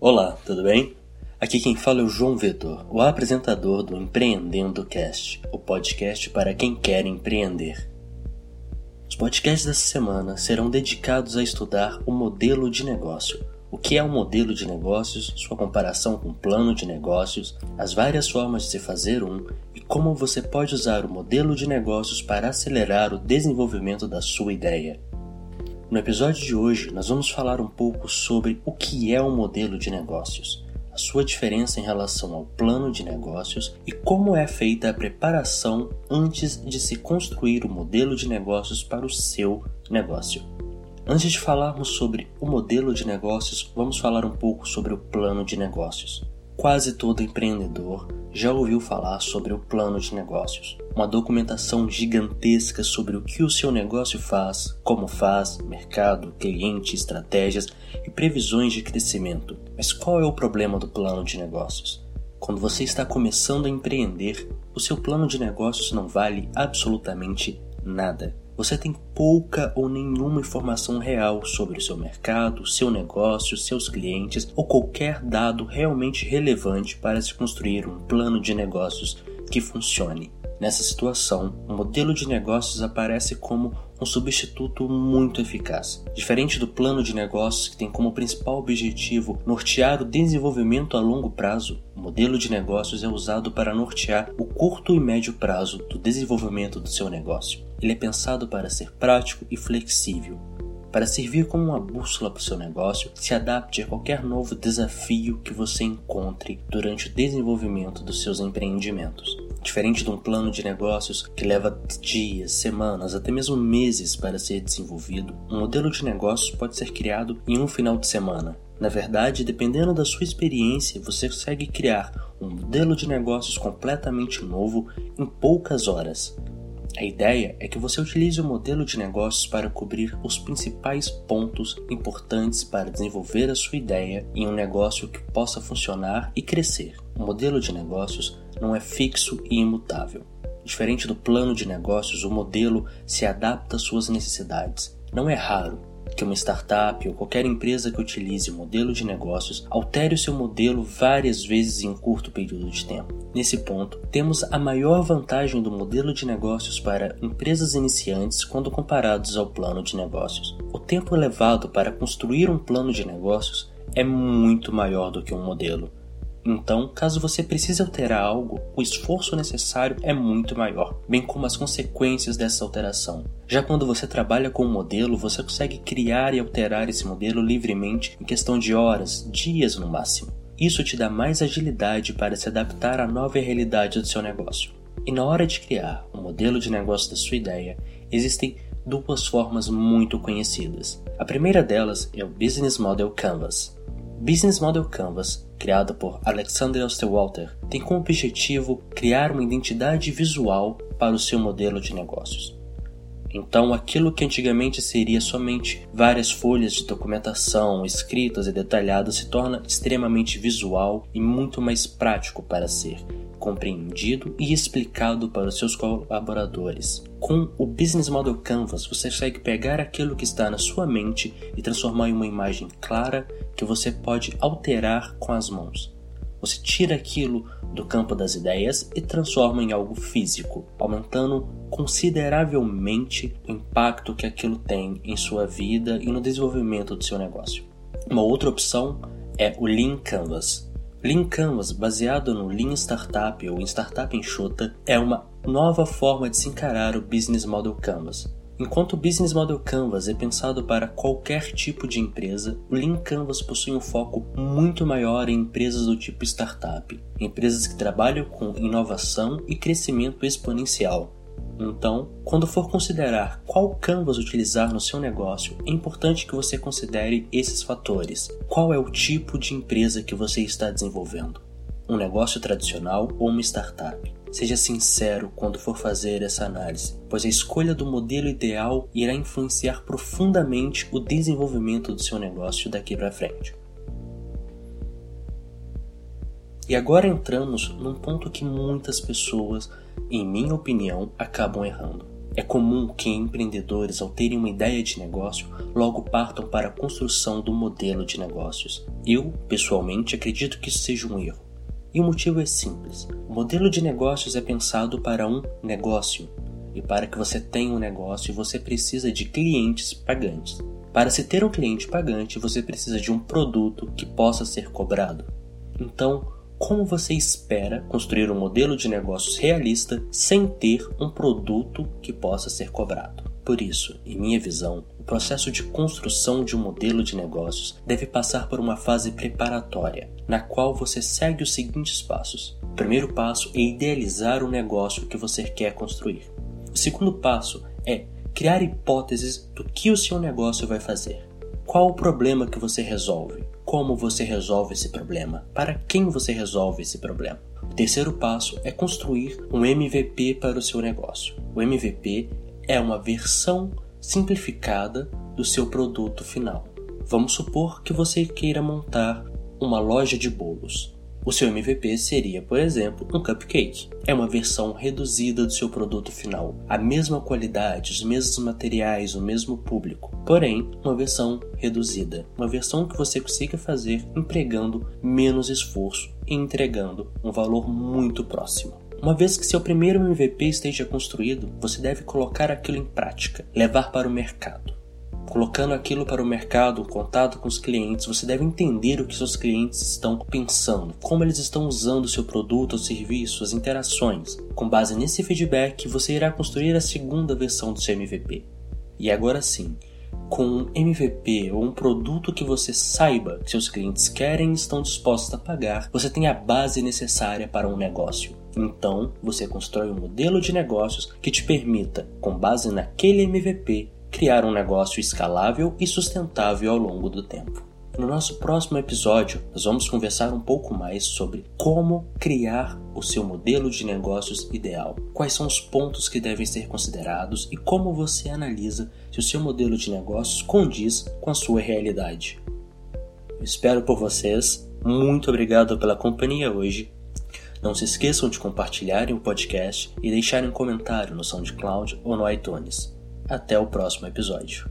Olá, tudo bem? Aqui quem fala é o João Vitor, o apresentador do Empreendendo Cast, o podcast para quem quer empreender. Os podcasts dessa semana serão dedicados a estudar o modelo de negócio, o que é um modelo de negócios, sua comparação com um plano de negócios, as várias formas de se fazer um como você pode usar o modelo de negócios para acelerar o desenvolvimento da sua ideia. No episódio de hoje, nós vamos falar um pouco sobre o que é um modelo de negócios, a sua diferença em relação ao plano de negócios e como é feita a preparação antes de se construir o modelo de negócios para o seu negócio. Antes de falarmos sobre o modelo de negócios, vamos falar um pouco sobre o plano de negócios. Quase todo empreendedor já ouviu falar sobre o plano de negócios, uma documentação gigantesca sobre o que o seu negócio faz, como faz, mercado, cliente, estratégias e previsões de crescimento. Mas qual é o problema do plano de negócios? Quando você está começando a empreender, o seu plano de negócios não vale absolutamente nada você tem pouca ou nenhuma informação real sobre o seu mercado, seu negócio, seus clientes ou qualquer dado realmente relevante para se construir um plano de negócios que funcione. Nessa situação, o modelo de negócios aparece como um substituto muito eficaz. Diferente do plano de negócios que tem como principal objetivo nortear o desenvolvimento a longo prazo, o modelo de negócios é usado para nortear o curto e médio prazo do desenvolvimento do seu negócio. Ele é pensado para ser prático e flexível, para servir como uma bússola para o seu negócio, se adapte a qualquer novo desafio que você encontre durante o desenvolvimento dos seus empreendimentos. Diferente de um plano de negócios que leva dias, semanas, até mesmo meses para ser desenvolvido, um modelo de negócios pode ser criado em um final de semana. Na verdade, dependendo da sua experiência, você consegue criar um modelo de negócios completamente novo em poucas horas. A ideia é que você utilize o modelo de negócios para cobrir os principais pontos importantes para desenvolver a sua ideia em um negócio que possa funcionar e crescer. O modelo de negócios não é fixo e imutável. Diferente do plano de negócios, o modelo se adapta às suas necessidades. Não é raro que uma startup ou qualquer empresa que utilize o modelo de negócios altere o seu modelo várias vezes em um curto período de tempo. Nesse ponto, temos a maior vantagem do modelo de negócios para empresas iniciantes quando comparados ao plano de negócios. O tempo elevado para construir um plano de negócios é muito maior do que um modelo. Então, caso você precise alterar algo, o esforço necessário é muito maior, bem como as consequências dessa alteração. Já quando você trabalha com um modelo, você consegue criar e alterar esse modelo livremente em questão de horas, dias no máximo. Isso te dá mais agilidade para se adaptar à nova realidade do seu negócio. E na hora de criar o um modelo de negócio da sua ideia, existem duas formas muito conhecidas. A primeira delas é o Business Model Canvas. Business Model Canvas, criado por Alexander Osterwalder, tem como objetivo criar uma identidade visual para o seu modelo de negócios. Então, aquilo que antigamente seria somente várias folhas de documentação escritas e detalhadas se torna extremamente visual e muito mais prático para ser compreendido e explicado para os seus colaboradores. Com o Business Model Canvas, você consegue pegar aquilo que está na sua mente e transformar em uma imagem clara que você pode alterar com as mãos. Você tira aquilo do campo das ideias e transforma em algo físico, aumentando consideravelmente o impacto que aquilo tem em sua vida e no desenvolvimento do seu negócio. Uma outra opção é o Lean Canvas. Lean Canvas, baseado no Lean Startup ou Startup Enxuta, é uma nova forma de se encarar o Business Model Canvas. Enquanto o Business Model Canvas é pensado para qualquer tipo de empresa, o Lean Canvas possui um foco muito maior em empresas do tipo startup, empresas que trabalham com inovação e crescimento exponencial. Então, quando for considerar qual canvas utilizar no seu negócio, é importante que você considere esses fatores. Qual é o tipo de empresa que você está desenvolvendo? Um negócio tradicional ou uma startup? Seja sincero quando for fazer essa análise, pois a escolha do modelo ideal irá influenciar profundamente o desenvolvimento do seu negócio daqui para frente. E agora entramos num ponto que muitas pessoas, em minha opinião, acabam errando. É comum que empreendedores, ao terem uma ideia de negócio, logo partam para a construção do modelo de negócios. Eu, pessoalmente, acredito que isso seja um erro. E o motivo é simples: o modelo de negócios é pensado para um negócio. E para que você tenha um negócio, você precisa de clientes pagantes. Para se ter um cliente pagante, você precisa de um produto que possa ser cobrado. Então, como você espera construir um modelo de negócios realista sem ter um produto que possa ser cobrado? Por isso, em minha visão, o processo de construção de um modelo de negócios deve passar por uma fase preparatória, na qual você segue os seguintes passos. O primeiro passo é idealizar o negócio que você quer construir. O segundo passo é criar hipóteses do que o seu negócio vai fazer. Qual o problema que você resolve? Como você resolve esse problema? Para quem você resolve esse problema? O terceiro passo é construir um MVP para o seu negócio. O MVP é uma versão simplificada do seu produto final. Vamos supor que você queira montar uma loja de bolos. O seu MVP seria, por exemplo, um cupcake. É uma versão reduzida do seu produto final, a mesma qualidade, os mesmos materiais, o mesmo público, porém uma versão reduzida, uma versão que você consiga fazer empregando menos esforço e entregando um valor muito próximo. Uma vez que seu primeiro MVP esteja construído, você deve colocar aquilo em prática, levar para o mercado colocando aquilo para o mercado, contato com os clientes, você deve entender o que seus clientes estão pensando, como eles estão usando o seu produto ou serviço, as interações. Com base nesse feedback, você irá construir a segunda versão do seu MVP. E agora sim, com um MVP ou um produto que você saiba que seus clientes querem e estão dispostos a pagar, você tem a base necessária para um negócio. Então, você constrói um modelo de negócios que te permita, com base naquele MVP, criar um negócio escalável e sustentável ao longo do tempo. No nosso próximo episódio, nós vamos conversar um pouco mais sobre como criar o seu modelo de negócios ideal, quais são os pontos que devem ser considerados e como você analisa se o seu modelo de negócios condiz com a sua realidade. Eu espero por vocês, muito obrigado pela companhia hoje. Não se esqueçam de compartilharem o podcast e deixarem um comentário no SoundCloud ou no iTunes. Até o próximo episódio.